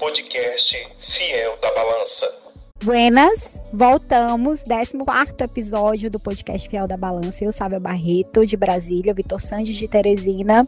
podcast Fiel da Balança. Buenas, voltamos, 14 episódio do podcast Fiel da Balança. Eu, Sábia Barreto, de Brasília, Vitor Sandes, de Teresina.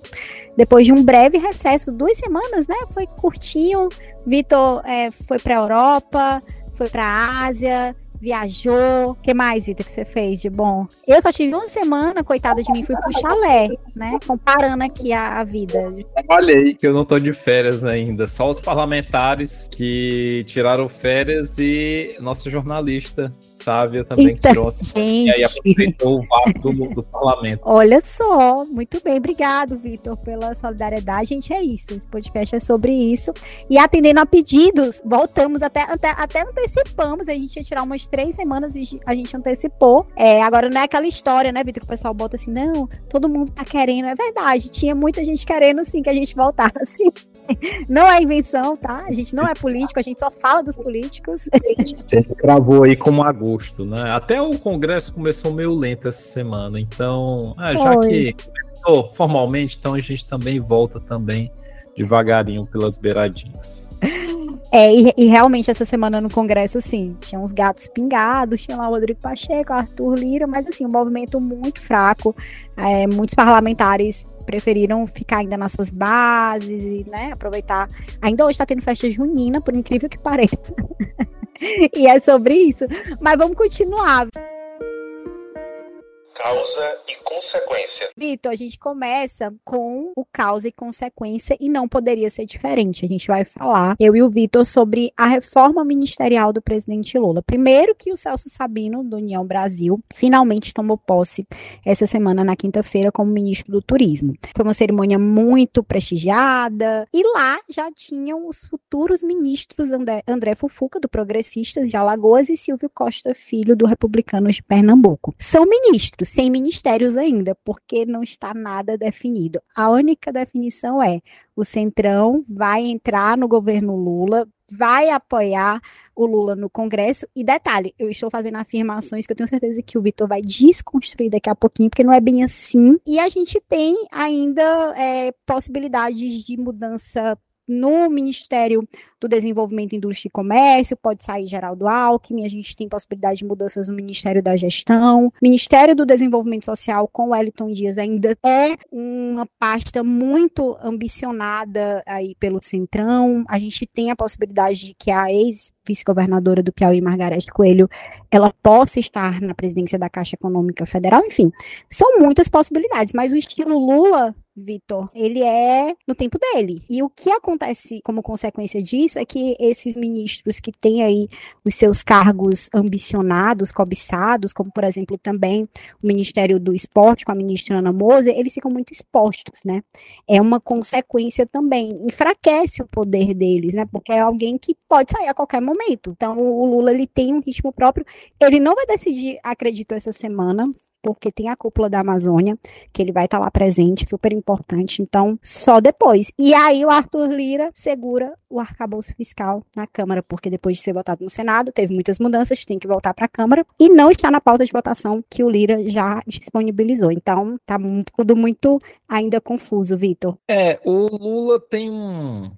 Depois de um breve recesso, duas semanas, né? Foi curtinho. Vitor é, foi para a Europa, foi para a Ásia, viajou. O que mais, Vitor, que você fez de bom? Eu só tive uma semana, coitada de mim, fui pro chalé, né? Comparando aqui a, a vida. Trabalhei, que eu não tô de férias ainda. Só os parlamentares que tiraram férias e nossa jornalista, Sávia, também Eita, tirou gente. E aí aproveitou o vácuo do, do parlamento. Olha só, muito bem, obrigado, Vitor, pela solidariedade. Gente, é isso. Esse podcast é sobre isso. E atendendo a pedidos, voltamos até, até, até antecipamos. A gente ia tirar umas três semanas, a gente antecipou. É, agora não é aquela história, né, Vitor, que o pessoal bota assim, não, todo mundo tá querendo. É verdade, tinha muita gente querendo sim que a gente voltasse. Não é invenção, tá? A gente não é político, a gente só fala dos políticos. A gente aí como agosto, né? Até o Congresso começou meio lento essa semana, então, ah, já que começou formalmente, então a gente também volta também devagarinho pelas beiradinhas. É, e, e realmente essa semana no Congresso, assim, tinha uns gatos pingados, tinha lá o Rodrigo Pacheco, Arthur Lira, mas assim, um movimento muito fraco. É, muitos parlamentares preferiram ficar ainda nas suas bases e, né, aproveitar. Ainda hoje está tendo festa junina, por incrível que pareça. e é sobre isso. Mas vamos continuar. Causa e consequência. Vitor, a gente começa com o causa e consequência e não poderia ser diferente. A gente vai falar, eu e o Vitor, sobre a reforma ministerial do presidente Lula. Primeiro que o Celso Sabino, do União Brasil, finalmente tomou posse essa semana, na quinta-feira, como ministro do Turismo. Foi uma cerimônia muito prestigiada e lá já tinham os futuros ministros André, André Fufuca, do Progressistas de Alagoas, e Silvio Costa Filho, do Republicanos de Pernambuco. São ministros, sem ministérios ainda, porque não está nada definido. A única definição é o Centrão vai entrar no governo Lula, vai apoiar o Lula no Congresso. E detalhe, eu estou fazendo afirmações que eu tenho certeza que o Vitor vai desconstruir daqui a pouquinho, porque não é bem assim. E a gente tem ainda é, possibilidades de mudança no Ministério do Desenvolvimento, Indústria e Comércio, pode sair Geraldo Alckmin, a gente tem possibilidade de mudanças no Ministério da Gestão. Ministério do Desenvolvimento Social com Wellington Dias ainda é uma pasta muito ambicionada aí pelo Centrão. A gente tem a possibilidade de que a ex-vice-governadora do Piauí, Margareth Coelho, ela possa estar na presidência da Caixa Econômica Federal, enfim, são muitas possibilidades, mas o estilo Lula Vitor, ele é no tempo dele. E o que acontece como consequência disso é que esses ministros que têm aí os seus cargos ambicionados, cobiçados, como por exemplo também o Ministério do Esporte com a ministra Ana Moser, eles ficam muito expostos, né? É uma consequência também, enfraquece o poder deles, né? Porque é alguém que pode sair a qualquer momento. Então o Lula ele tem um ritmo próprio, ele não vai decidir, acredito, essa semana, porque tem a cúpula da Amazônia, que ele vai estar tá lá presente, super importante. Então, só depois. E aí o Arthur Lira segura o arcabouço fiscal na Câmara, porque depois de ser votado no Senado, teve muitas mudanças, tem que voltar para a Câmara e não está na pauta de votação que o Lira já disponibilizou. Então, tá tudo muito ainda confuso, Vitor. É, o Lula tem um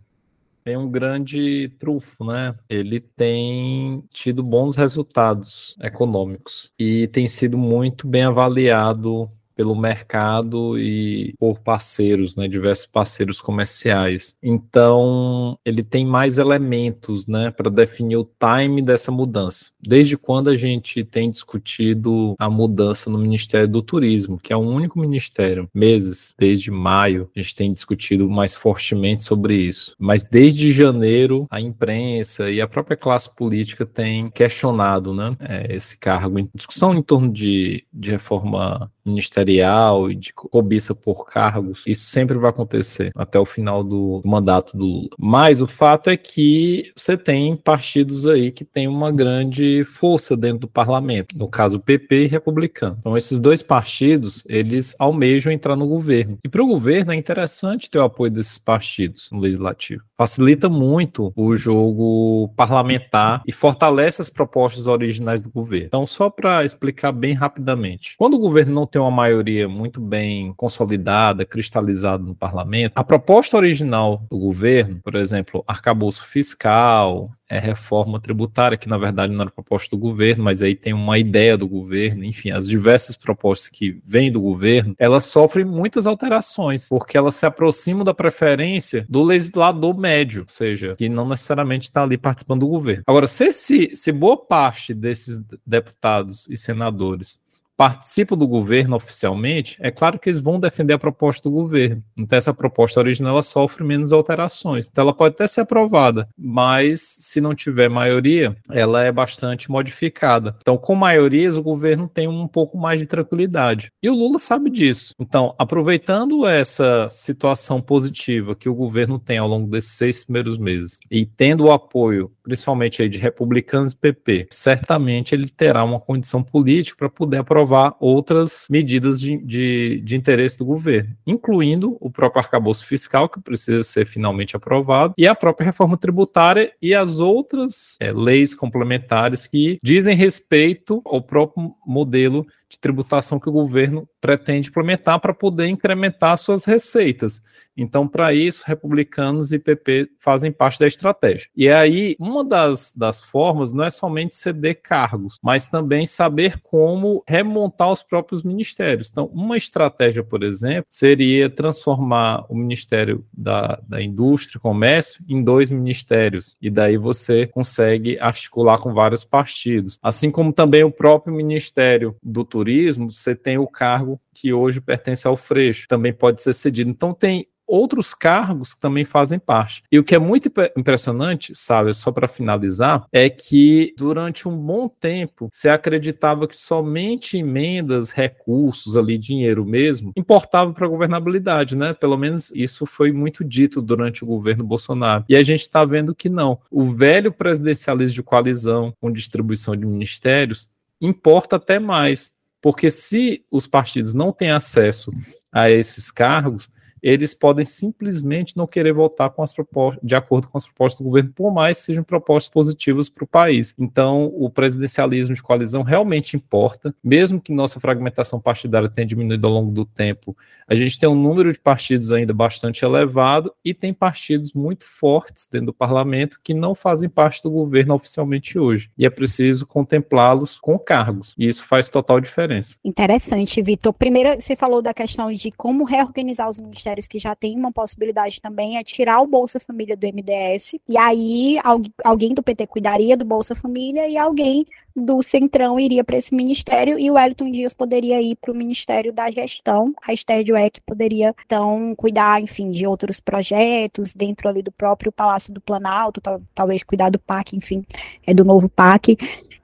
tem um grande trunfo, né? Ele tem tido bons resultados econômicos e tem sido muito bem avaliado pelo mercado e por parceiros, né, diversos parceiros comerciais. Então, ele tem mais elementos, né, para definir o time dessa mudança. Desde quando a gente tem discutido a mudança no Ministério do Turismo, que é o único ministério, meses, desde maio, a gente tem discutido mais fortemente sobre isso. Mas desde janeiro, a imprensa e a própria classe política tem questionado, né, esse cargo. Discussão em torno de, de reforma ministerial e de cobiça por cargos, isso sempre vai acontecer até o final do mandato do Lula. Mas o fato é que você tem partidos aí que têm uma grande força dentro do parlamento, no caso o PP e republicano. Então esses dois partidos, eles almejam entrar no governo. E para o governo é interessante ter o apoio desses partidos no legislativo. Facilita muito o jogo parlamentar e fortalece as propostas originais do governo. Então só para explicar bem rapidamente. Quando o governo não tem uma maioria muito bem consolidada, cristalizada no parlamento, a proposta original do governo, por exemplo, arcabouço fiscal, é reforma tributária, que na verdade não era proposta do governo, mas aí tem uma ideia do governo, enfim, as diversas propostas que vêm do governo, elas sofrem muitas alterações, porque elas se aproximam da preferência do legislador médio, ou seja, que não necessariamente está ali participando do governo. Agora, se, se, se boa parte desses deputados e senadores participam do governo oficialmente, é claro que eles vão defender a proposta do governo. Então, essa proposta original ela sofre menos alterações. Então, ela pode até ser aprovada, mas se não tiver maioria, ela é bastante modificada. Então, com maiorias, o governo tem um pouco mais de tranquilidade. E o Lula sabe disso. Então, aproveitando essa situação positiva que o governo tem ao longo desses seis primeiros meses e tendo o apoio, principalmente aí de republicanos e PP, certamente ele terá uma condição política para poder aprovar aprovar outras medidas de, de, de, interesse do governo, incluindo o próprio arcabouço fiscal, que precisa ser finalmente aprovado, e a própria reforma tributária e as outras é, leis complementares que dizem respeito ao próprio modelo de tributação que o governo pretende implementar para poder incrementar suas receitas. Então, para isso, republicanos e PP fazem parte da estratégia. E aí, uma das, das formas não é somente ceder cargos, mas também saber como remontar os próprios ministérios. Então, uma estratégia, por exemplo, seria transformar o Ministério da, da Indústria e Comércio em dois ministérios. E daí você consegue articular com vários partidos. Assim como também o próprio Ministério do Turismo, você tem o cargo que hoje pertence ao Freixo, também pode ser cedido. Então, tem outros cargos que também fazem parte. E o que é muito impressionante, sabe, só para finalizar, é que durante um bom tempo se acreditava que somente emendas, recursos ali, dinheiro mesmo, importava para a governabilidade, né? Pelo menos isso foi muito dito durante o governo Bolsonaro. E a gente está vendo que não. O velho presidencialismo de coalizão com distribuição de ministérios importa até mais. Porque se os partidos não têm acesso a esses cargos, eles podem simplesmente não querer votar com as propostas, de acordo com as propostas do governo, por mais que sejam propostas positivas para o país. Então, o presidencialismo de coalizão realmente importa, mesmo que nossa fragmentação partidária tenha diminuído ao longo do tempo. A gente tem um número de partidos ainda bastante elevado e tem partidos muito fortes dentro do parlamento que não fazem parte do governo oficialmente hoje. E é preciso contemplá-los com cargos. E isso faz total diferença. Interessante, Vitor. Primeiro, você falou da questão de como reorganizar os ministérios ministérios que já tem uma possibilidade também é tirar o Bolsa Família do MDS, e aí alguém do PT cuidaria do Bolsa Família e alguém do Centrão iria para esse ministério e o Wellington Dias poderia ir para o Ministério da Gestão, a Esther Dweck poderia, então, cuidar, enfim, de outros projetos dentro ali do próprio Palácio do Planalto, talvez cuidar do PAC, enfim, é do novo PAC.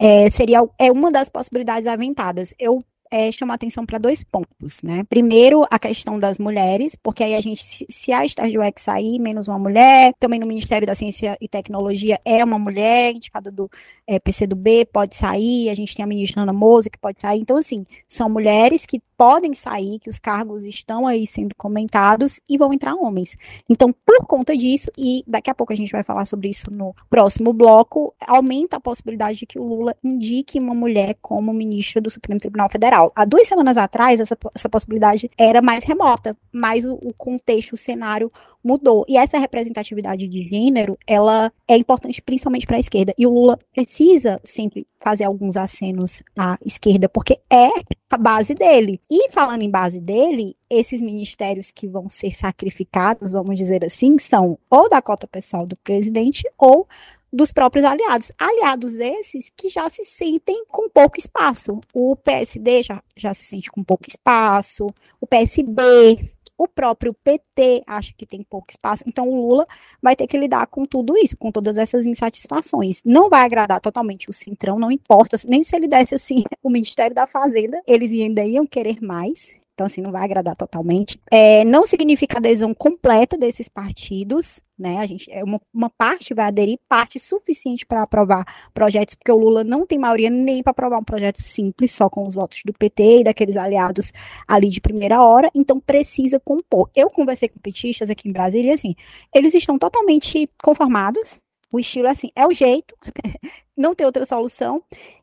É, seria é uma das possibilidades aventadas. Eu é, chamar atenção para dois pontos, né? Primeiro, a questão das mulheres, porque aí a gente, se a estágio X sair, menos uma mulher, também no Ministério da Ciência e Tecnologia é uma mulher, indicada do é, PCdoB pode sair, a gente tem a ministra Ana Moza que pode sair. Então, assim, são mulheres que podem sair, que os cargos estão aí sendo comentados e vão entrar homens. Então, por conta disso, e daqui a pouco a gente vai falar sobre isso no próximo bloco, aumenta a possibilidade de que o Lula indique uma mulher como ministro do Supremo Tribunal Federal. Há duas semanas atrás, essa, essa possibilidade era mais remota, mas o, o contexto, o cenário mudou. E essa representatividade de gênero, ela é importante principalmente para a esquerda. E o Lula precisa sempre fazer alguns acenos à esquerda, porque é a base dele. E falando em base dele, esses ministérios que vão ser sacrificados, vamos dizer assim, são ou da cota pessoal do presidente ou dos próprios aliados. Aliados esses que já se sentem com pouco espaço. O PSD já, já se sente com pouco espaço, o PSB, o próprio PT acha que tem pouco espaço, então o Lula vai ter que lidar com tudo isso, com todas essas insatisfações. Não vai agradar totalmente o Centrão, não importa, nem se ele desse assim o Ministério da Fazenda, eles ainda iam querer mais, então assim, não vai agradar totalmente. É, não significa adesão completa desses partidos, né? A gente, é uma, uma parte vai aderir, parte suficiente para aprovar projetos, porque o Lula não tem maioria nem para aprovar um projeto simples, só com os votos do PT e daqueles aliados ali de primeira hora, então precisa compor. Eu conversei com petistas aqui em Brasília, assim, eles estão totalmente conformados, o estilo é assim, é o jeito, não tem outra solução.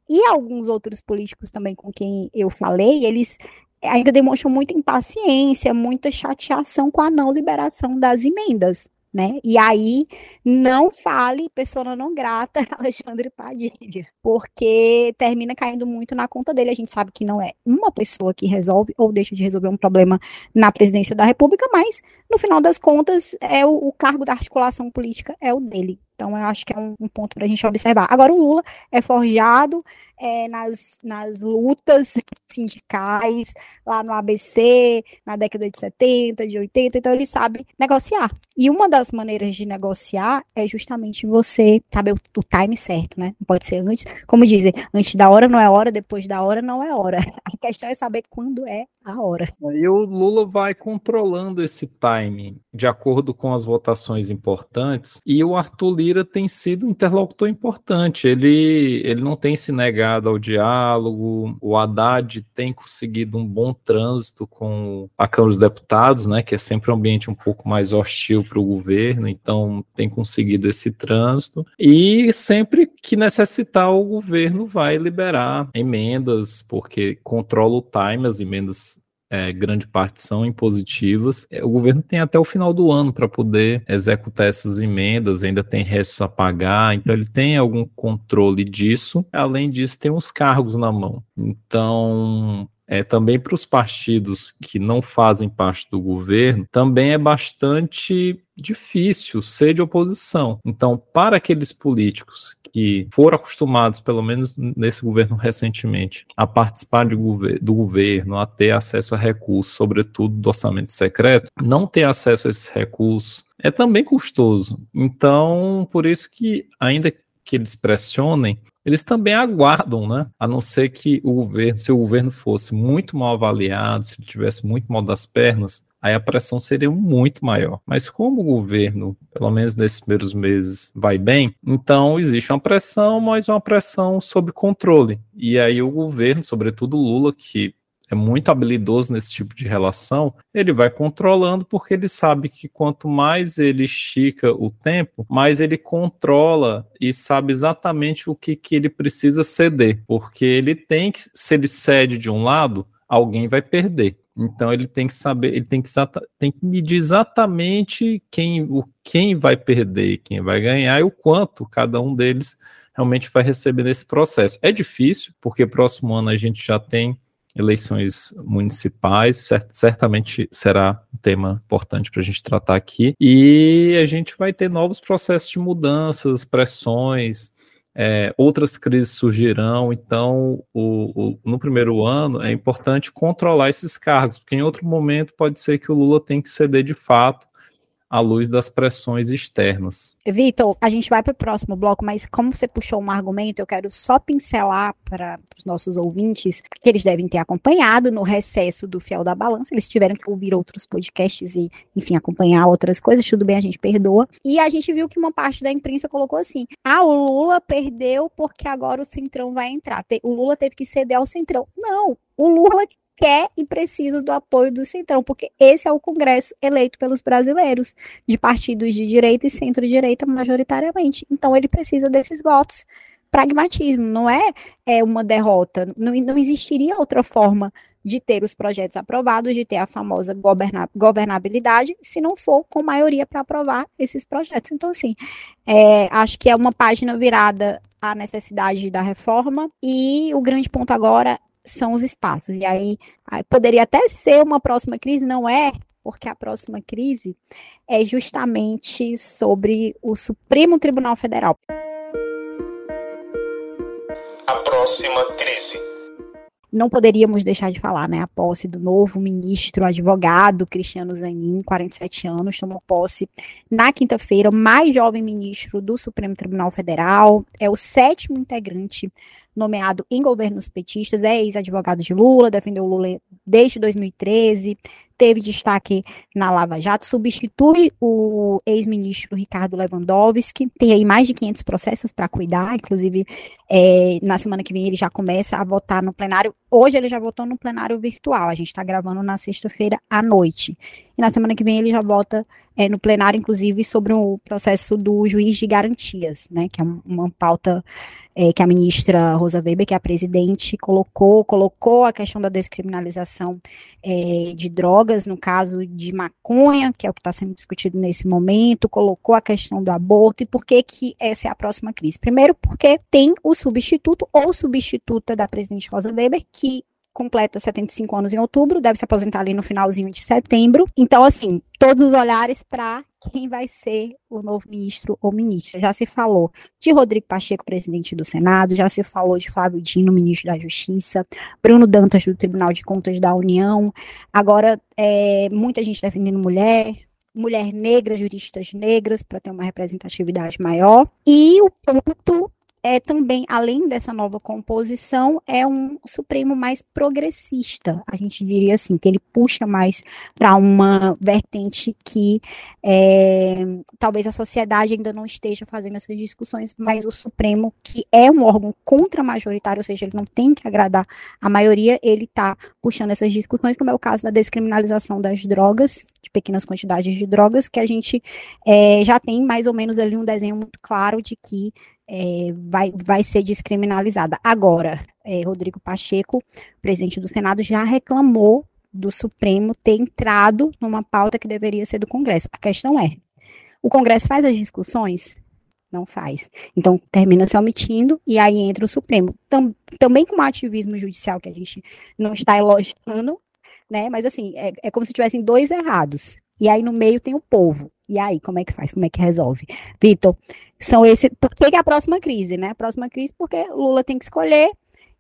E alguns outros políticos também com quem eu falei, eles ainda demonstram muita impaciência, muita chateação com a não liberação das emendas né? E aí não fale pessoa não grata Alexandre Padilha, porque termina caindo muito na conta dele. A gente sabe que não é uma pessoa que resolve ou deixa de resolver um problema na presidência da República, mas no final das contas é o, o cargo da articulação política é o dele. Então, eu acho que é um, um ponto para a gente observar. Agora, o Lula é forjado é, nas, nas lutas sindicais, lá no ABC, na década de 70, de 80, então ele sabe negociar. E uma das maneiras de negociar é justamente você saber o, o time certo, né? Não pode ser antes, como dizem, antes da hora não é hora, depois da hora não é hora. A questão é saber quando é a hora. E o Lula vai controlando esse time de acordo com as votações importantes, e o Arthur Lira tem sido um interlocutor importante. Ele, ele não tem se negado ao diálogo, o Haddad tem conseguido um bom trânsito com a Câmara dos Deputados, né, que é sempre um ambiente um pouco mais hostil para o governo, então tem conseguido esse trânsito, e sempre que necessitar, o governo vai liberar emendas, porque controla o time, as emendas é, grande parte são impositivas. É, o governo tem até o final do ano para poder executar essas emendas, ainda tem restos a pagar, então ele tem algum controle disso. Além disso, tem uns cargos na mão. Então, é, também para os partidos que não fazem parte do governo, também é bastante difícil ser de oposição. Então, para aqueles políticos que foram acostumados, pelo menos nesse governo recentemente, a participar gover do governo, a ter acesso a recursos, sobretudo do orçamento secreto, não ter acesso a esses recursos é também custoso. Então, por isso que, ainda que eles pressionem, eles também aguardam, né? A não ser que o governo, se o governo fosse muito mal avaliado, se ele tivesse muito mal das pernas, aí a pressão seria muito maior. Mas como o governo, pelo menos nesses primeiros meses, vai bem, então existe uma pressão, mas uma pressão sob controle. E aí o governo, sobretudo Lula, que é muito habilidoso nesse tipo de relação, ele vai controlando porque ele sabe que quanto mais ele estica o tempo, mais ele controla e sabe exatamente o que, que ele precisa ceder, porque ele tem que, se ele cede de um lado, alguém vai perder. Então ele tem que saber, ele tem que, tem que medir exatamente quem, o, quem vai perder, quem vai ganhar e o quanto cada um deles realmente vai receber nesse processo. É difícil, porque próximo ano a gente já tem eleições municipais, cert certamente será um tema importante para a gente tratar aqui. E a gente vai ter novos processos de mudanças, pressões, é, outras crises surgirão, então o, o, no primeiro ano é importante controlar esses cargos, porque em outro momento pode ser que o Lula tenha que ceder de fato à luz das pressões externas. Vitor, a gente vai para o próximo bloco, mas como você puxou um argumento, eu quero só pincelar para os nossos ouvintes que eles devem ter acompanhado no recesso do Fiel da Balança, eles tiveram que ouvir outros podcasts e, enfim, acompanhar outras coisas, tudo bem, a gente perdoa. E a gente viu que uma parte da imprensa colocou assim: ah, o Lula perdeu porque agora o Centrão vai entrar. O Lula teve que ceder ao Centrão. Não, o Lula quer e precisa do apoio do Centrão, porque esse é o Congresso eleito pelos brasileiros, de partidos de direita e centro-direita majoritariamente. Então ele precisa desses votos. Pragmatismo, não é, é uma derrota. Não, não existiria outra forma de ter os projetos aprovados, de ter a famosa governa governabilidade, se não for com maioria para aprovar esses projetos. Então, assim, é, acho que é uma página virada à necessidade da reforma, e o grande ponto agora são os espaços. E aí, poderia até ser uma próxima crise, não é? Porque a próxima crise é justamente sobre o Supremo Tribunal Federal. A próxima crise. Não poderíamos deixar de falar, né? A posse do novo ministro advogado Cristiano Zanin, 47 anos, tomou posse na quinta-feira, o mais jovem ministro do Supremo Tribunal Federal, é o sétimo integrante nomeado em governos petistas, é ex-advogado de Lula, defendeu Lula desde 2013, teve destaque na Lava Jato, substitui o ex-ministro Ricardo Lewandowski, tem aí mais de 500 processos para cuidar, inclusive é, na semana que vem ele já começa a votar no plenário, hoje ele já votou no plenário virtual, a gente está gravando na sexta-feira à noite. E na semana que vem ele já vota é, no plenário, inclusive, sobre o processo do juiz de garantias, né, que é uma pauta é, que a ministra Rosa Weber, que é a presidente, colocou, colocou a questão da descriminalização é, de drogas, no caso de maconha, que é o que está sendo discutido nesse momento, colocou a questão do aborto, e por que que essa é a próxima crise? Primeiro, porque tem o substituto ou substituta da presidente Rosa Weber, que completa 75 anos em outubro, deve se aposentar ali no finalzinho de setembro. Então, assim, todos os olhares para quem vai ser o novo ministro ou ministra. Já se falou de Rodrigo Pacheco, presidente do Senado, já se falou de Flávio Dino, ministro da Justiça, Bruno Dantas, do Tribunal de Contas da União. Agora, é, muita gente defendendo mulher, mulher negra, juristas negras, para ter uma representatividade maior. E o ponto é também, além dessa nova composição, é um Supremo mais progressista. A gente diria assim, que ele puxa mais para uma vertente que é, talvez a sociedade ainda não esteja fazendo essas discussões, mas o Supremo, que é um órgão contra-majoritário, ou seja, ele não tem que agradar a maioria, ele está puxando essas discussões, como é o caso da descriminalização das drogas, de pequenas quantidades de drogas, que a gente é, já tem mais ou menos ali um desenho muito claro de que é, vai, vai ser descriminalizada. Agora, é, Rodrigo Pacheco, presidente do Senado, já reclamou do Supremo ter entrado numa pauta que deveria ser do Congresso. A questão é: o Congresso faz as discussões? Não faz. Então, termina se omitindo e aí entra o Supremo. Tam, também com o ativismo judicial que a gente não está elogiando, né? Mas, assim, é, é como se tivessem dois errados. E aí no meio tem o povo. E aí, como é que faz? Como é que resolve? Vitor, são esse. Por que é a próxima crise, né? A próxima crise porque Lula tem que escolher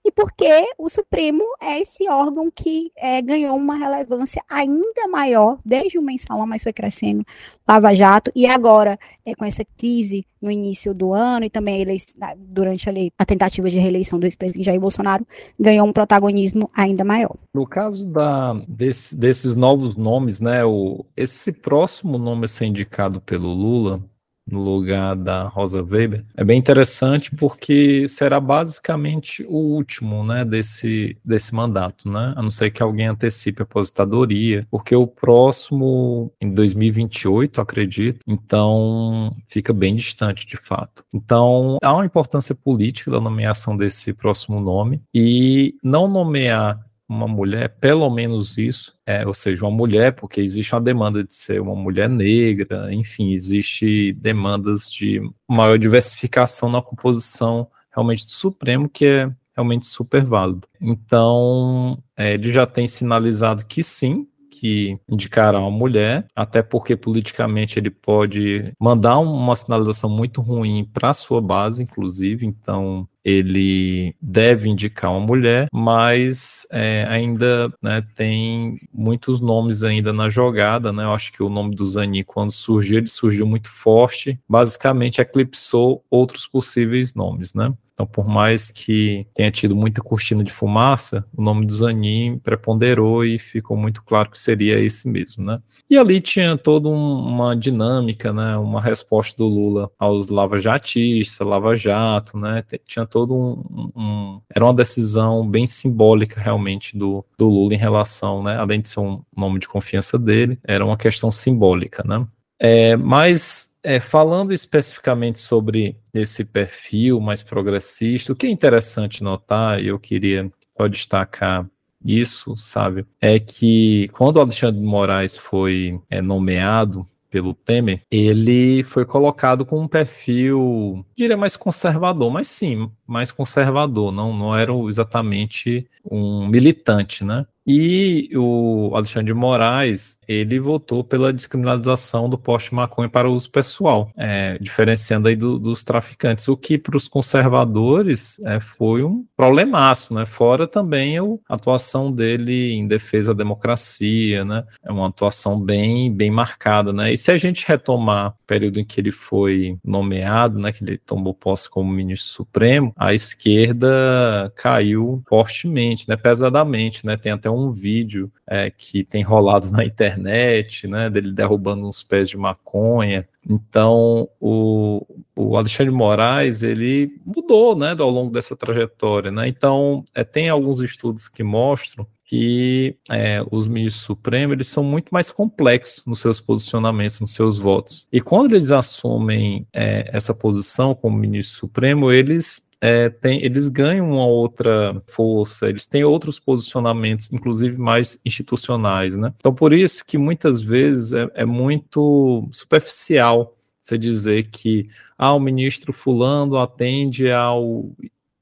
e porque o Supremo é esse órgão que é, ganhou uma relevância ainda maior, desde o mensalão, mas foi crescendo, Lava Jato, e agora, é, com essa crise no início do ano e também a durante ali, a tentativa de reeleição do ex-presidente Jair Bolsonaro, ganhou um protagonismo ainda maior. No caso da, desse, desses novos nomes, né, o, esse próximo nome a ser indicado pelo Lula, no lugar da Rosa Weber, é bem interessante porque será basicamente o último, né, desse, desse mandato, né, a não ser que alguém antecipe a aposentadoria, porque o próximo em 2028, acredito, então fica bem distante de fato. Então, há uma importância política da nomeação desse próximo nome e não nomear uma mulher, pelo menos isso, é, ou seja, uma mulher, porque existe uma demanda de ser uma mulher negra, enfim, existe demandas de maior diversificação na composição realmente do Supremo, que é realmente super válido. Então, é, ele já tem sinalizado que sim, que indicará uma mulher, até porque politicamente ele pode mandar uma sinalização muito ruim para sua base, inclusive, então ele deve indicar uma mulher, mas é, ainda né, tem muitos nomes ainda na jogada, né? Eu acho que o nome do Zani, quando surgiu, ele surgiu muito forte, basicamente eclipsou outros possíveis nomes, né? Então, por mais que tenha tido muita cortina de fumaça, o nome do Zanin preponderou e ficou muito claro que seria esse mesmo, né? E ali tinha toda um, uma dinâmica, né? Uma resposta do Lula aos lava-jatistas, lava-jato, né? Tinha todo um, um, Era uma decisão bem simbólica, realmente, do, do Lula em relação, né? Além de ser um nome de confiança dele, era uma questão simbólica, né? É, mas é, falando especificamente sobre esse perfil mais progressista, o que é interessante notar, e eu queria só destacar isso, sabe, é que quando o Alexandre de Moraes foi é, nomeado pelo Temer, ele foi colocado com um perfil, diria mais conservador, mas sim, mais conservador, não, não era exatamente um militante, né? E o Alexandre de Moraes, ele votou pela descriminalização do poste maconha para uso pessoal, é, diferenciando aí do, dos traficantes, o que para os conservadores é, foi um problemaço, né? Fora também a atuação dele em defesa da democracia, né? É uma atuação bem, bem marcada, né? E se a gente retomar o período em que ele foi nomeado, né? Que ele tomou posse como ministro supremo, a esquerda caiu fortemente, né? Pesadamente, né? Tem até um vídeo é, que tem rolado na internet, né, dele derrubando uns pés de maconha. Então, o, o Alexandre Moraes, ele mudou, né, ao longo dessa trajetória, né? Então, é, tem alguns estudos que mostram que é, os ministros supremos eles são muito mais complexos nos seus posicionamentos, nos seus votos. E quando eles assumem é, essa posição como ministro supremo, eles é, tem, eles ganham uma outra força, eles têm outros posicionamentos, inclusive mais institucionais, né? Então, por isso que muitas vezes é, é muito superficial você dizer que ah, o ministro fulano atende ao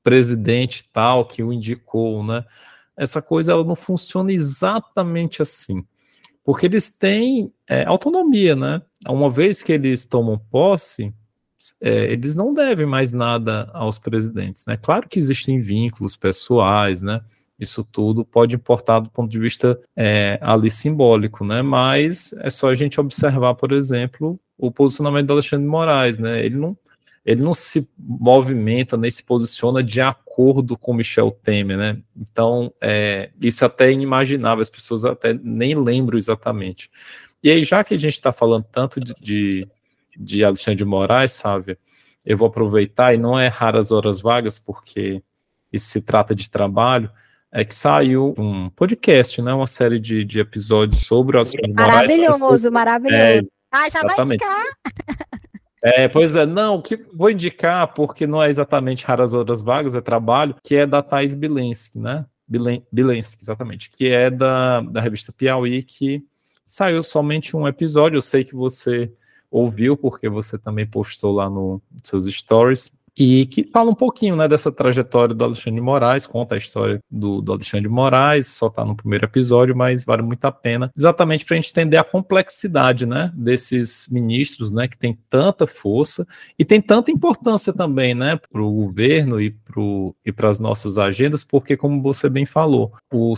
presidente tal que o indicou, né? Essa coisa ela não funciona exatamente assim, porque eles têm é, autonomia, né? Uma vez que eles tomam posse, é, eles não devem mais nada aos presidentes, né? Claro que existem vínculos pessoais, né? Isso tudo pode importar do ponto de vista é, ali simbólico, né? Mas é só a gente observar, por exemplo, o posicionamento do Alexandre de Moraes, né? Ele não, ele não se movimenta nem se posiciona de acordo com Michel Temer, né? Então, é, isso até é inimaginável, as pessoas até nem lembram exatamente. E aí, já que a gente está falando tanto de, de de Alexandre de Moraes, sabe? Eu vou aproveitar, e não é raras horas vagas, porque isso se trata de trabalho, é que saiu um podcast, né? Uma série de, de episódios sobre o Alexandre de Moraes. Maravilhoso, maravilhoso. É, ah, já exatamente. vai indicar. É, pois é, não, que vou indicar, porque não é exatamente raras horas vagas, é trabalho, que é da Thais Bilensky, né? Bilensky, exatamente, que é da, da revista Piauí, que saiu somente um episódio. Eu sei que você ouviu, porque você também postou lá no, nos seus stories, e que fala um pouquinho né, dessa trajetória do Alexandre de Moraes, conta a história do, do Alexandre de Moraes, só está no primeiro episódio, mas vale muito a pena, exatamente para a gente entender a complexidade né, desses ministros né, que tem tanta força e tem tanta importância também né, para o governo e para as nossas agendas, porque, como você bem falou, o,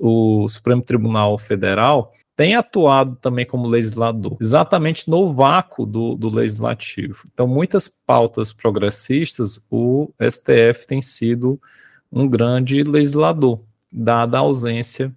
o Supremo Tribunal Federal tem atuado também como legislador, exatamente no vácuo do, do legislativo. Então, muitas pautas progressistas, o STF tem sido um grande legislador, dada a ausência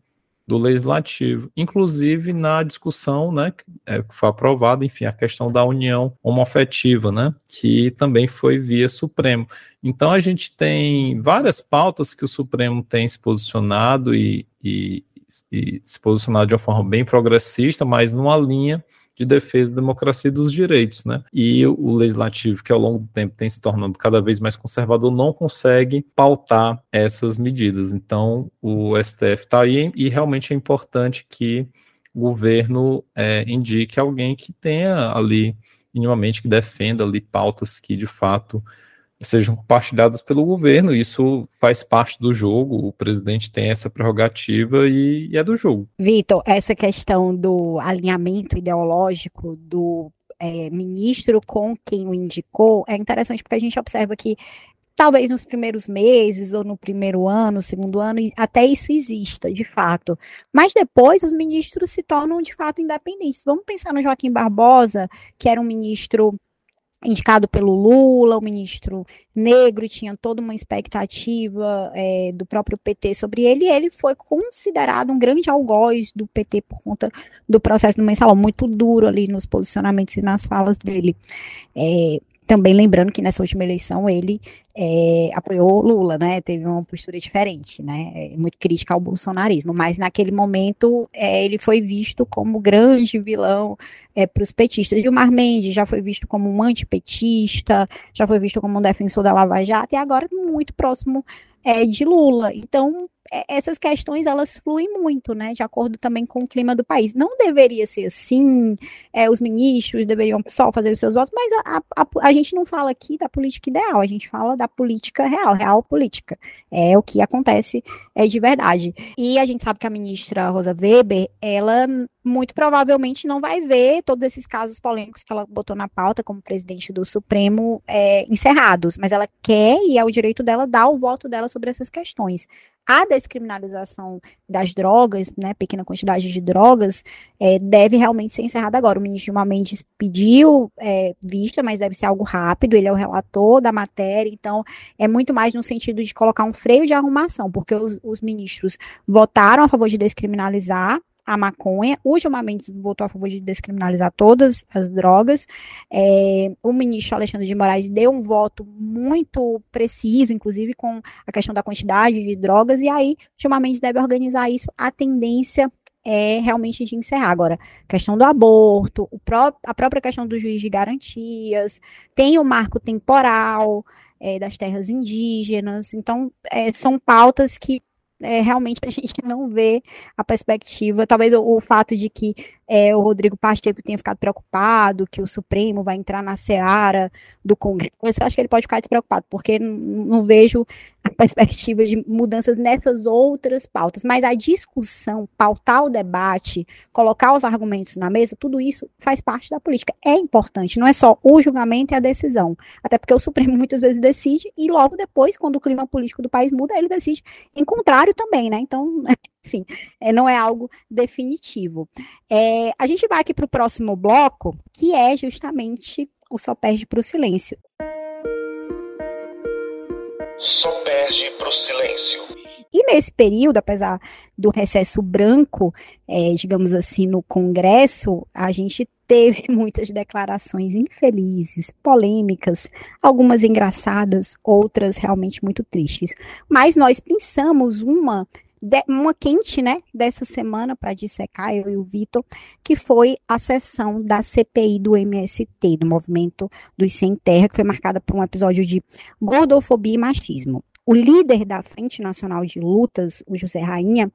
do legislativo, inclusive na discussão, né, é, que foi aprovada, enfim, a questão da união homoafetiva, né, que também foi via Supremo. Então a gente tem várias pautas que o Supremo tem se posicionado e, e, e se posicionar de uma forma bem progressista, mas numa linha de defesa da democracia e dos direitos, né? E o legislativo, que ao longo do tempo tem se tornando cada vez mais conservador, não consegue pautar essas medidas. Então, o STF está aí e realmente é importante que o governo é, indique alguém que tenha ali minimamente que defenda ali pautas que de fato sejam compartilhadas pelo governo. Isso faz parte do jogo. O presidente tem essa prerrogativa e, e é do jogo. Vitor, essa questão do alinhamento ideológico do é, ministro com quem o indicou é interessante porque a gente observa que talvez nos primeiros meses ou no primeiro ano, segundo ano, até isso exista, de fato. Mas depois os ministros se tornam de fato independentes. Vamos pensar no Joaquim Barbosa, que era um ministro indicado pelo Lula, o ministro negro, tinha toda uma expectativa é, do próprio PT sobre ele, e ele foi considerado um grande algoz do PT por conta do processo do mensalão, muito duro ali nos posicionamentos e nas falas dele. É, também lembrando que nessa última eleição ele é, apoiou Lula, né? Teve uma postura diferente, né? É, muito crítica ao bolsonarismo, mas naquele momento é, ele foi visto como grande vilão é, para os petistas. Gilmar Mendes já foi visto como um antipetista, já foi visto como um defensor da Lava Jato e agora muito próximo é, de Lula. Então, essas questões elas fluem muito, né, de acordo também com o clima do país. Não deveria ser assim, é, os ministros deveriam só fazer os seus votos, mas a, a, a, gente não fala aqui da política ideal, a gente fala da política real, real política. É o que acontece é de verdade. E a gente sabe que a ministra Rosa Weber, ela muito provavelmente não vai ver todos esses casos polêmicos que ela botou na pauta como presidente do Supremo é, encerrados, mas ela quer e é o direito dela dar o voto dela sobre essas questões a descriminalização das drogas, né, pequena quantidade de drogas, é, deve realmente ser encerrada agora. O ministro Gilmar Mendes pediu é, vista, mas deve ser algo rápido, ele é o relator da matéria, então é muito mais no sentido de colocar um freio de arrumação, porque os, os ministros votaram a favor de descriminalizar, a maconha. Mendes votou a favor de descriminalizar todas as drogas. É, o ministro Alexandre de Moraes deu um voto muito preciso, inclusive com a questão da quantidade de drogas, e aí Mendes deve organizar isso. A tendência é realmente de encerrar. Agora, questão do aborto, pró a própria questão do juiz de garantias, tem o marco temporal é, das terras indígenas, então é, são pautas que é, realmente a gente não vê a perspectiva, talvez o, o fato de que é, o Rodrigo Pacheco tenha ficado preocupado, que o Supremo vai entrar na seara do Congresso, eu acho que ele pode ficar despreocupado, porque não vejo a perspectiva de mudanças nessas outras pautas. Mas a discussão, pautar o debate, colocar os argumentos na mesa, tudo isso faz parte da política. É importante, não é só o julgamento e a decisão. Até porque o Supremo muitas vezes decide e logo depois, quando o clima político do país muda, ele decide em contrário também, né? Então, enfim, é, não é algo definitivo. É, a gente vai aqui para o próximo bloco, que é justamente o Só Perde para o Silêncio. Só perde para o silêncio. E nesse período, apesar do recesso branco, é, digamos assim, no Congresso, a gente teve muitas declarações infelizes, polêmicas, algumas engraçadas, outras realmente muito tristes. Mas nós pensamos uma de, uma quente, né, dessa semana para dissecar eu e o Vitor, que foi a sessão da CPI do MST, do Movimento dos Sem Terra, que foi marcada por um episódio de gordofobia e machismo. O líder da Frente Nacional de Lutas, o José Rainha,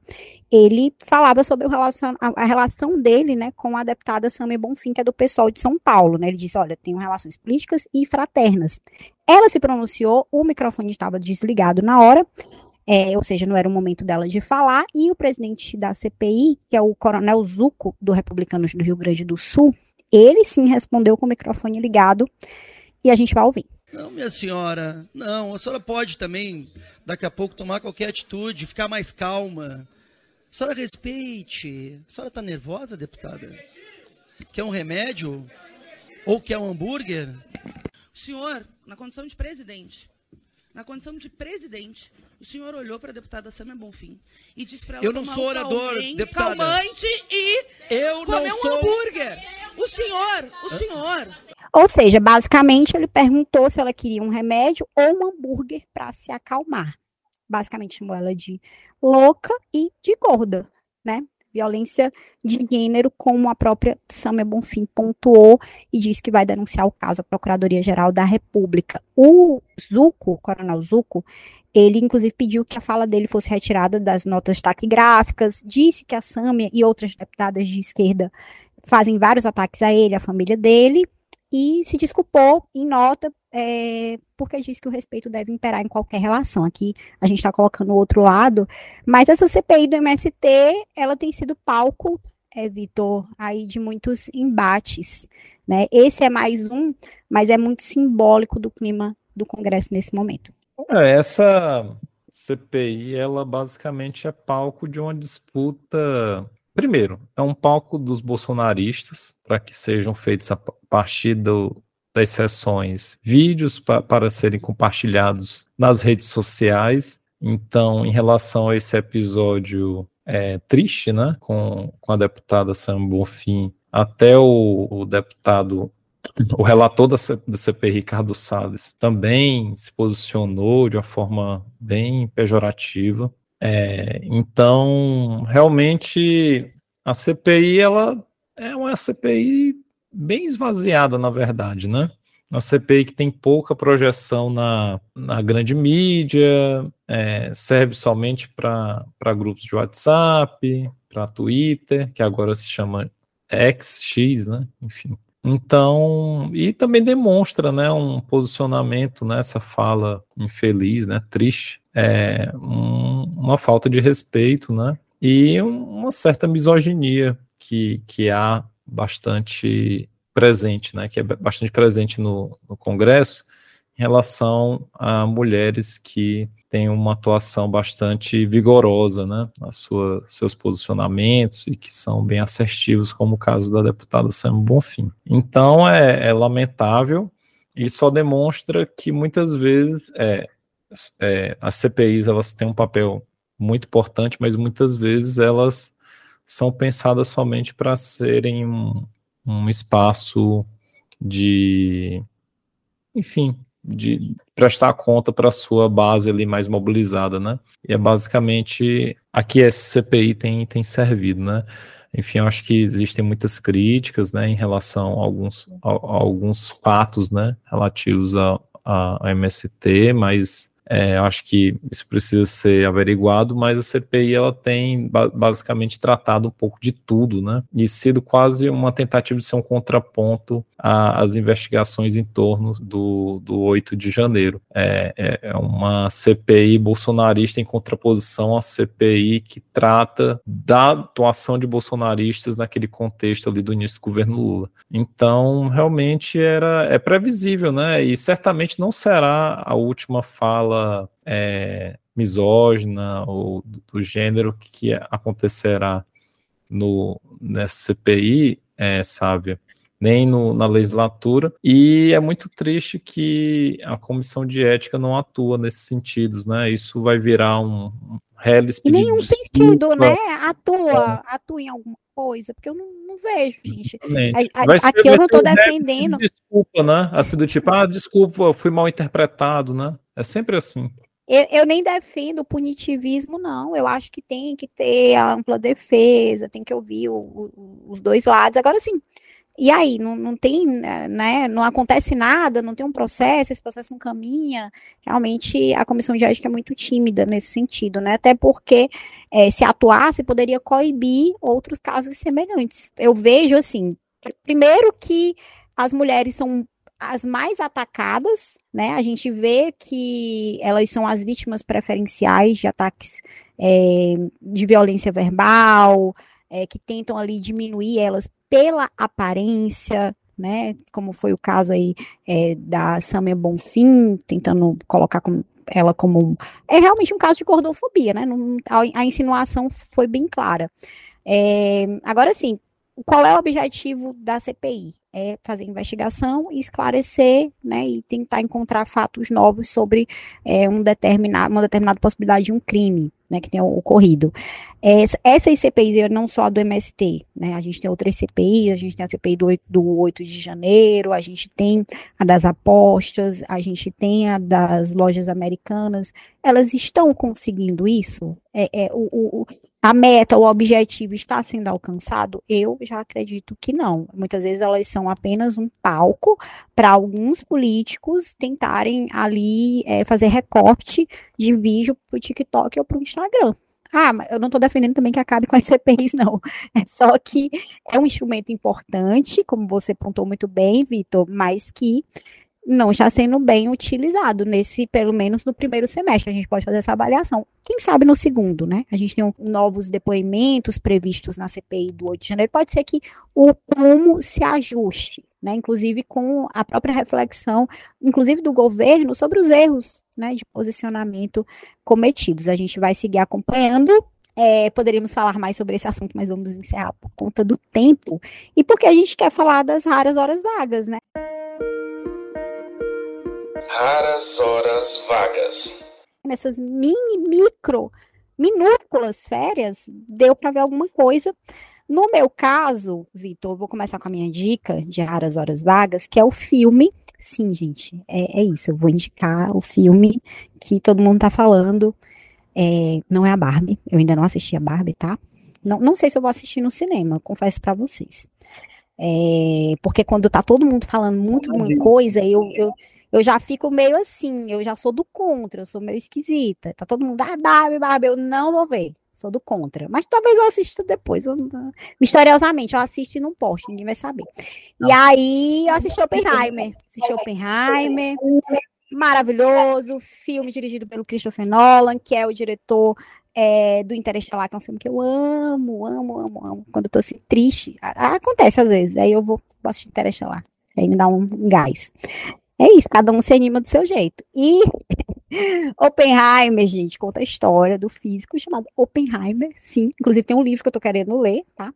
ele falava sobre relacion, a, a, relação dele, né, com a deputada Samia Bonfim, que é do pessoal de São Paulo, né? Ele disse, olha, tenho relações políticas e fraternas. Ela se pronunciou, o microfone estava desligado na hora, é, ou seja, não era o momento dela de falar, e o presidente da CPI, que é o coronel Zuco, do Republicanos do Rio Grande do Sul, ele sim respondeu com o microfone ligado, e a gente vai ouvir. Não, minha senhora, não, a senhora pode também, daqui a pouco, tomar qualquer atitude, ficar mais calma. A senhora respeite. A senhora está nervosa, deputada? Quer um remédio? Ou quer um hambúrguer? O senhor, na condição de presidente, na condição de presidente, o senhor olhou para a deputada Samia Bonfim e disse para ela Eu não sou orador, deputada. calmante e eu comer não um sou... hambúrguer. O senhor, o senhor. Ou seja, basicamente ele perguntou se ela queria um remédio ou um hambúrguer para se acalmar. Basicamente chamou ela de louca e de gorda, né? Violência de gênero, como a própria Samia Bonfim pontuou e disse que vai denunciar o caso à Procuradoria-Geral da República. O Zuco, coronel Zuco, ele inclusive pediu que a fala dele fosse retirada das notas taquigráficas, disse que a Samia e outras deputadas de esquerda fazem vários ataques a ele, à família dele, e se desculpou em nota, é, porque diz que o respeito deve imperar em qualquer relação. Aqui a gente está colocando o outro lado, mas essa CPI do MST, ela tem sido palco, é, Vitor, aí de muitos embates. Né? Esse é mais um, mas é muito simbólico do clima do Congresso nesse momento. É, essa CPI, ela basicamente é palco de uma disputa Primeiro, é um palco dos bolsonaristas para que sejam feitos a partir do, das sessões vídeos pa, para serem compartilhados nas redes sociais. Então, em relação a esse episódio é, triste, né, com, com a deputada Sam Bonfim, até o, o deputado o relator da CPI, Ricardo Salles, também se posicionou de uma forma bem pejorativa. É, então, realmente, a CPI ela é uma CPI bem esvaziada, na verdade, né? Uma CPI que tem pouca projeção na, na grande mídia, é, serve somente para grupos de WhatsApp, para Twitter, que agora se chama XX, né? Enfim. Então, e também demonstra, né, um posicionamento nessa fala infeliz, né, triste, é, um, uma falta de respeito, né? E uma certa misoginia que, que há bastante presente, né? Que é bastante presente no, no Congresso em relação a mulheres que têm uma atuação bastante vigorosa, né? Nas sua, seus posicionamentos e que são bem assertivos, como o caso da deputada Sam Bonfim. Então é, é lamentável e só demonstra que muitas vezes é, é, as CPIs elas têm um papel muito importante, mas muitas vezes elas são pensadas somente para serem um, um espaço de, enfim, de prestar conta para a sua base ali mais mobilizada, né? E é basicamente aqui esse CPI tem, tem servido, né? Enfim, eu acho que existem muitas críticas, né, em relação a alguns, a, a alguns fatos, né, relativos ao, a, a MST, mas é, acho que isso precisa ser averiguado, mas a CPI ela tem basicamente tratado um pouco de tudo, né? E sido quase uma tentativa de ser um contraponto às investigações em torno do, do 8 de janeiro. É, é, é uma CPI bolsonarista em contraposição à CPI que trata da atuação de bolsonaristas naquele contexto ali do início do governo Lula. Então, realmente era é previsível, né? E certamente não será a última fala fala é, misógina ou do, do, gênero que acontecerá no, nessa CPI, é, sabe? Nem no, na legislatura, e é muito triste que a comissão de ética não atua nesses sentidos, né? Isso vai virar um, um reles Em nenhum sentido, né? Atua, é. atua em alguma coisa, porque eu não, não vejo, gente. A, aqui eu não estou defendendo. Desculpa, né? Assim, do tipo, ah, desculpa, fui mal interpretado, né? É sempre assim. Eu, eu, nem defendo o punitivismo, não. Eu acho que tem que ter a ampla defesa, tem que ouvir o, o, os dois lados. Agora, sim, e aí? Não, não tem, né? Não acontece nada, não tem um processo, esse processo não caminha. Realmente, a comissão de ética é muito tímida nesse sentido, né? Até porque, é, se atuasse, poderia coibir outros casos semelhantes. Eu vejo, assim, primeiro que as mulheres são as mais atacadas, né? A gente vê que elas são as vítimas preferenciais de ataques é, de violência verbal, é, que tentam ali diminuir elas pela aparência, né? Como foi o caso aí é, da Samia Bonfim, tentando colocar como, ela como. É realmente um caso de gordofobia, né? Não, a, a, insinuação foi bem clara. É, agora sim, qual é o objetivo da CPI? É fazer investigação e esclarecer, né, e tentar encontrar fatos novos sobre é, um determinado, uma determinada possibilidade de um crime, né, que tenha ocorrido. Essa, essas CPIs, não só do MST, né, a gente tem outras CPIs, a gente tem a CPI do 8, do 8 de janeiro, a gente tem a das apostas, a gente tem a das lojas americanas, elas estão conseguindo isso? É, é o, o a meta, o objetivo está sendo alcançado? Eu já acredito que não. Muitas vezes elas são apenas um palco para alguns políticos tentarem ali é, fazer recorte de vídeo para o TikTok ou para o Instagram. Ah, mas eu não estou defendendo também que acabe com as CPIs, não. É só que é um instrumento importante, como você pontou muito bem, Vitor, mas que não está sendo bem utilizado nesse, pelo menos no primeiro semestre. A gente pode fazer essa avaliação. Quem sabe no segundo, né? A gente tem um, novos depoimentos previstos na CPI do 8 de janeiro. Pode ser que o como se ajuste, né? Inclusive com a própria reflexão, inclusive do governo, sobre os erros né, de posicionamento cometidos. A gente vai seguir acompanhando. É, poderíamos falar mais sobre esse assunto, mas vamos encerrar por conta do tempo e porque a gente quer falar das raras horas vagas, né? Raras horas vagas. Nessas mini, micro, minúsculas férias, deu para ver alguma coisa. No meu caso, Vitor, vou começar com a minha dica de raras horas vagas, que é o filme. Sim, gente, é, é isso. Eu vou indicar o filme que todo mundo tá falando. É, não é a Barbie. Eu ainda não assisti a Barbie, tá? Não, não sei se eu vou assistir no cinema, confesso para vocês. É, porque quando tá todo mundo falando muito, muita coisa, eu, eu, eu já fico meio assim, eu já sou do contra, eu sou meio esquisita. Tá todo mundo, ah, Barbie, Barbie, eu não vou ver. Sou do contra. Mas talvez eu assista depois. Eu, misteriosamente, eu assisto e não posto, ninguém vai saber. E aí eu assisti Oppenheimer. Assisti Oppenheimer. Maravilhoso. Filme dirigido pelo Christopher Nolan, que é o diretor é, do Interestelar, que é um filme que eu amo, amo, amo, amo. Quando eu tô assim, triste. Acontece às vezes. Aí eu vou, vou assistir Interestelar. Aí me dá um gás. É isso, cada um se anima do seu jeito. E Oppenheimer, gente, conta a história do físico chamado Oppenheimer, sim. Inclusive tem um livro que eu tô querendo ler, tá?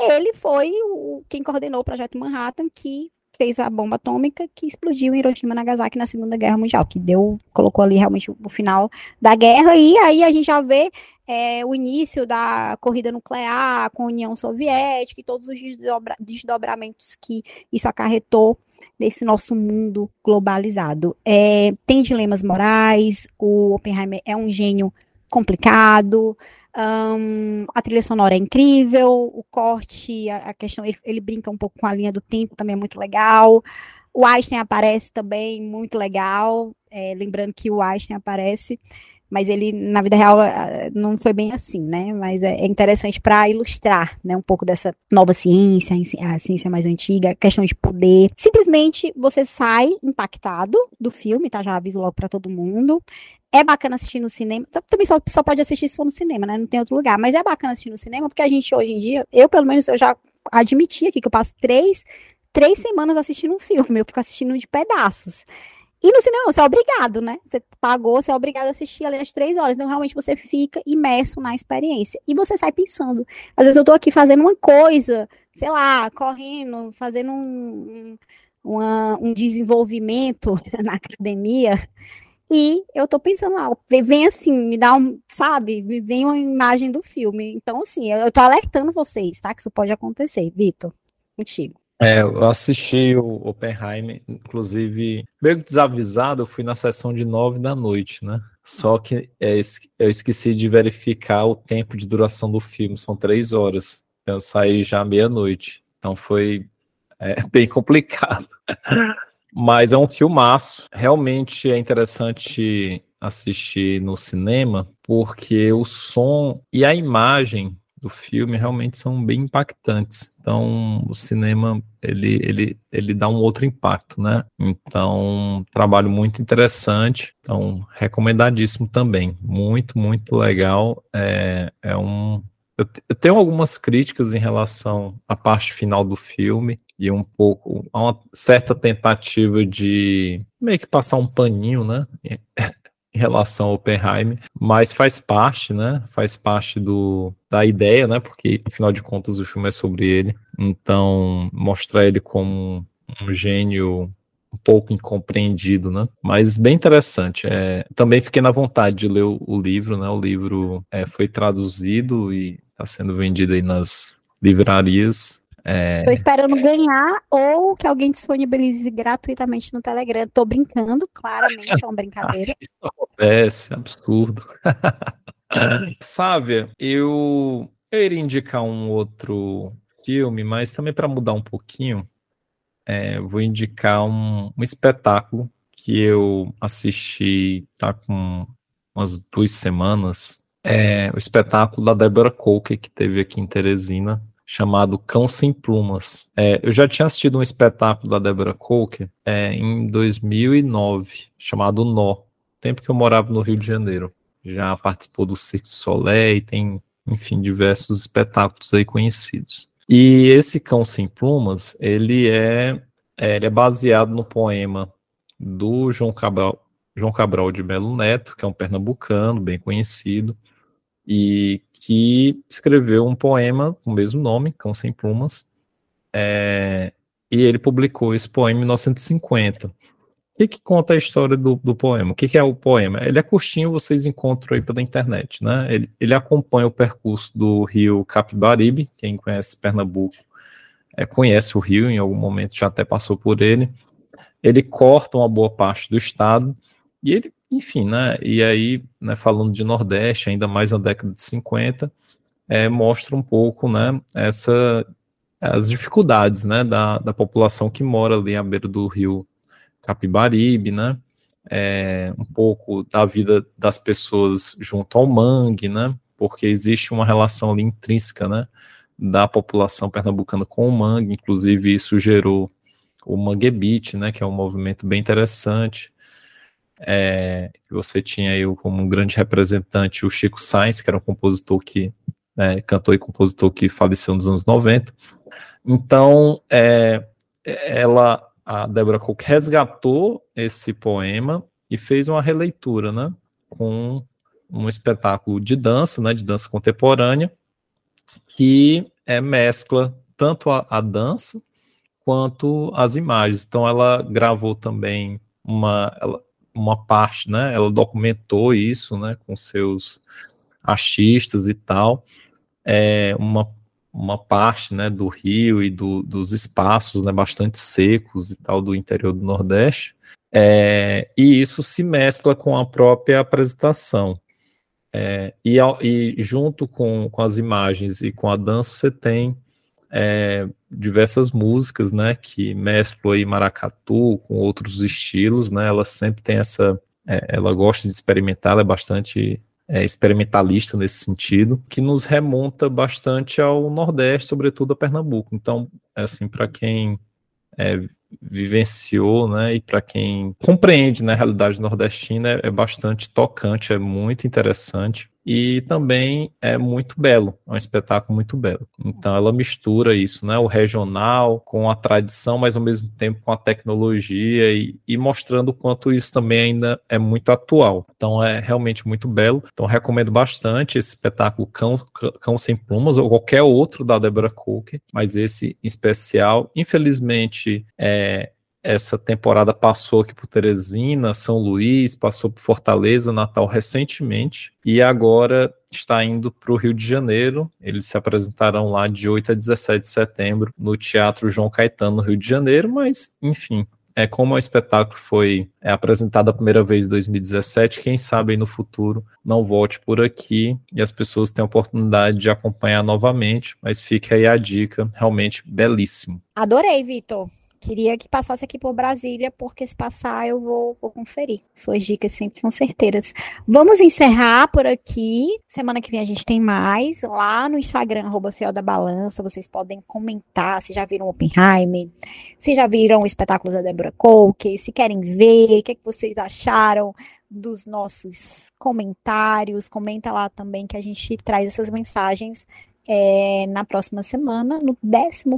Ele foi o, quem coordenou o projeto Manhattan, que fez a bomba atômica que explodiu em Hiroshima e Nagasaki na Segunda Guerra Mundial, que deu, colocou ali realmente o final da guerra, e aí a gente já vê é, o início da corrida nuclear com a União Soviética e todos os desdobra desdobramentos que isso acarretou nesse nosso mundo globalizado. É, tem dilemas morais, o Oppenheimer é um gênio complicado, um, a trilha sonora é incrível, o corte, a, a questão, ele, ele, brinca um pouco com a linha do tempo, também é muito legal. O Einstein aparece também, muito legal. É, lembrando que o Einstein aparece, mas ele, na vida real, não foi bem assim, né? Mas é, é interessante para ilustrar né, um pouco dessa nova ciência, a ciência mais antiga, questão de poder. Simplesmente você sai impactado do filme, tá? Já aviso logo para todo mundo. É bacana assistir no cinema. Também só, só pode assistir se for no cinema, né? Não tem outro lugar. Mas é bacana assistir no cinema, porque a gente hoje em dia, eu pelo menos, eu já admiti aqui que eu passo três, três semanas assistindo um filme. Eu fico assistindo de pedaços. E no cinema, você é obrigado, né? Você pagou, você é obrigado a assistir ali as três horas. Então, realmente, você fica imerso na experiência. E você sai pensando. Às vezes eu tô aqui fazendo uma coisa, sei lá, correndo, fazendo um, uma, um desenvolvimento na academia. E eu tô pensando lá, vem assim, me dá um, sabe, me vem uma imagem do filme. Então, assim, eu, eu tô alertando vocês, tá? Que isso pode acontecer. Vitor, contigo. É, eu assisti o Oppenheimer, inclusive, meio desavisado, eu fui na sessão de nove da noite, né? Só que é, eu esqueci de verificar o tempo de duração do filme, são três horas. Eu saí já meia-noite, então foi é, bem complicado. Mas é um filmaço. Realmente é interessante assistir no cinema, porque o som e a imagem do filme realmente são bem impactantes. Então, o cinema ele, ele, ele dá um outro impacto, né? Então, trabalho muito interessante. Então, recomendadíssimo também. Muito, muito legal. É, é um. Eu, eu tenho algumas críticas em relação à parte final do filme, e um pouco a uma certa tentativa de meio que passar um paninho, né? Em relação ao Oppenheimer, mas faz parte, né? Faz parte do, da ideia, né? Porque afinal de contas o filme é sobre ele. Então, mostrar ele como um gênio um pouco incompreendido, né? Mas bem interessante. É, também fiquei na vontade de ler o, o livro, né? O livro é, foi traduzido e está sendo vendido aí nas livrarias. É... Tô esperando ganhar ou que alguém disponibilize gratuitamente no Telegram. Tô brincando, claramente é uma brincadeira. Isso acontece, absurdo. Sávia, eu, eu iria indicar um outro filme, mas também para mudar um pouquinho, é, vou indicar um, um espetáculo que eu assisti tá com umas duas semanas. É o espetáculo da Débora Coker, que teve aqui em Teresina, chamado Cão Sem Plumas. É, eu já tinha assistido um espetáculo da Deborah Coker é, em 2009, chamado Nó, tempo que eu morava no Rio de Janeiro. Já participou do Cirque du Soleil tem, enfim, diversos espetáculos aí conhecidos. E esse Cão Sem Plumas, ele é, é ele é baseado no poema do João Cabral, João Cabral de Melo Neto, que é um pernambucano bem conhecido, e que escreveu um poema com o mesmo nome, Cão Sem Plumas, é, e ele publicou esse poema em 1950. O que, que conta a história do, do poema? O que, que, é o poema? Ele é curtinho, vocês encontram aí pela internet, né? Ele, ele acompanha o percurso do rio Capibaribe, quem conhece Pernambuco é, conhece o rio, em algum momento já até passou por ele. Ele corta uma boa parte do estado e ele enfim, né? E aí, né, falando de Nordeste, ainda mais na década de 50, é, mostra um pouco, né, essa, as dificuldades, né, da, da população que mora ali à beira do rio Capibaribe, né? É, um pouco da vida das pessoas junto ao mangue, né? Porque existe uma relação ali intrínseca, né? Da população pernambucana com o mangue, inclusive isso gerou o Mangue Beat, né? Que é um movimento bem interessante é, você tinha aí como um grande representante o Chico Sainz, que era um compositor que, né, cantor e compositor que faleceu nos anos 90. Então, é, ela, a Débora Cook resgatou esse poema e fez uma releitura, né, com um espetáculo de dança, né, de dança contemporânea, que é, mescla tanto a, a dança quanto as imagens. Então ela gravou também uma, ela, uma parte, né? Ela documentou isso, né? Com seus artistas e tal. É uma, uma parte, né? Do rio e do, dos espaços, né? Bastante secos e tal do interior do Nordeste. É, e isso se mescla com a própria apresentação. É, e, e, junto com, com as imagens e com a dança, você tem é, diversas músicas, né, que mesclam aí maracatu com outros estilos, né, ela sempre tem essa, é, ela gosta de experimentar, ela é bastante é, experimentalista nesse sentido, que nos remonta bastante ao Nordeste, sobretudo a Pernambuco. Então, assim, para quem é, vivenciou, né, e para quem compreende né, a realidade nordestina, é, é bastante tocante, é muito interessante e também é muito belo, é um espetáculo muito belo. Então ela mistura isso, né, o regional com a tradição, mas ao mesmo tempo com a tecnologia e, e mostrando o quanto isso também ainda é muito atual. Então é realmente muito belo. Então recomendo bastante esse espetáculo Cão, Cão Sem Plumas ou qualquer outro da Deborah Cook, mas esse em especial, infelizmente, é, essa temporada passou aqui por Teresina, São Luís, passou por Fortaleza, Natal recentemente e agora está indo para o Rio de Janeiro. Eles se apresentarão lá de 8 a 17 de setembro no Teatro João Caetano, no Rio de Janeiro, mas enfim. É como o espetáculo foi é, apresentado a primeira vez em 2017, quem sabe no futuro não volte por aqui e as pessoas tenham a oportunidade de acompanhar novamente, mas fica aí a dica, realmente belíssimo. Adorei, Vitor. Queria que passasse aqui por Brasília, porque se passar eu vou, vou conferir. Suas dicas sempre são certeiras. Vamos encerrar por aqui. Semana que vem a gente tem mais. Lá no Instagram, arroba Fiel da Balança, vocês podem comentar se já viram Oppenheimer, se já viram o espetáculo da Deborah Coke, se querem ver, o que, é que vocês acharam dos nossos comentários. Comenta lá também que a gente traz essas mensagens é, na próxima semana, no 15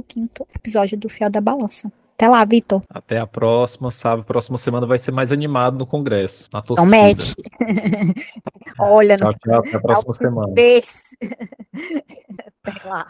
episódio do Fiel da Balança. Até lá, Vitor. Até a próxima, sabe? Próxima semana vai ser mais animado no Congresso, na torcida. Então mete. Olha, tchau, tchau, até a próxima semana. Desse. Até lá.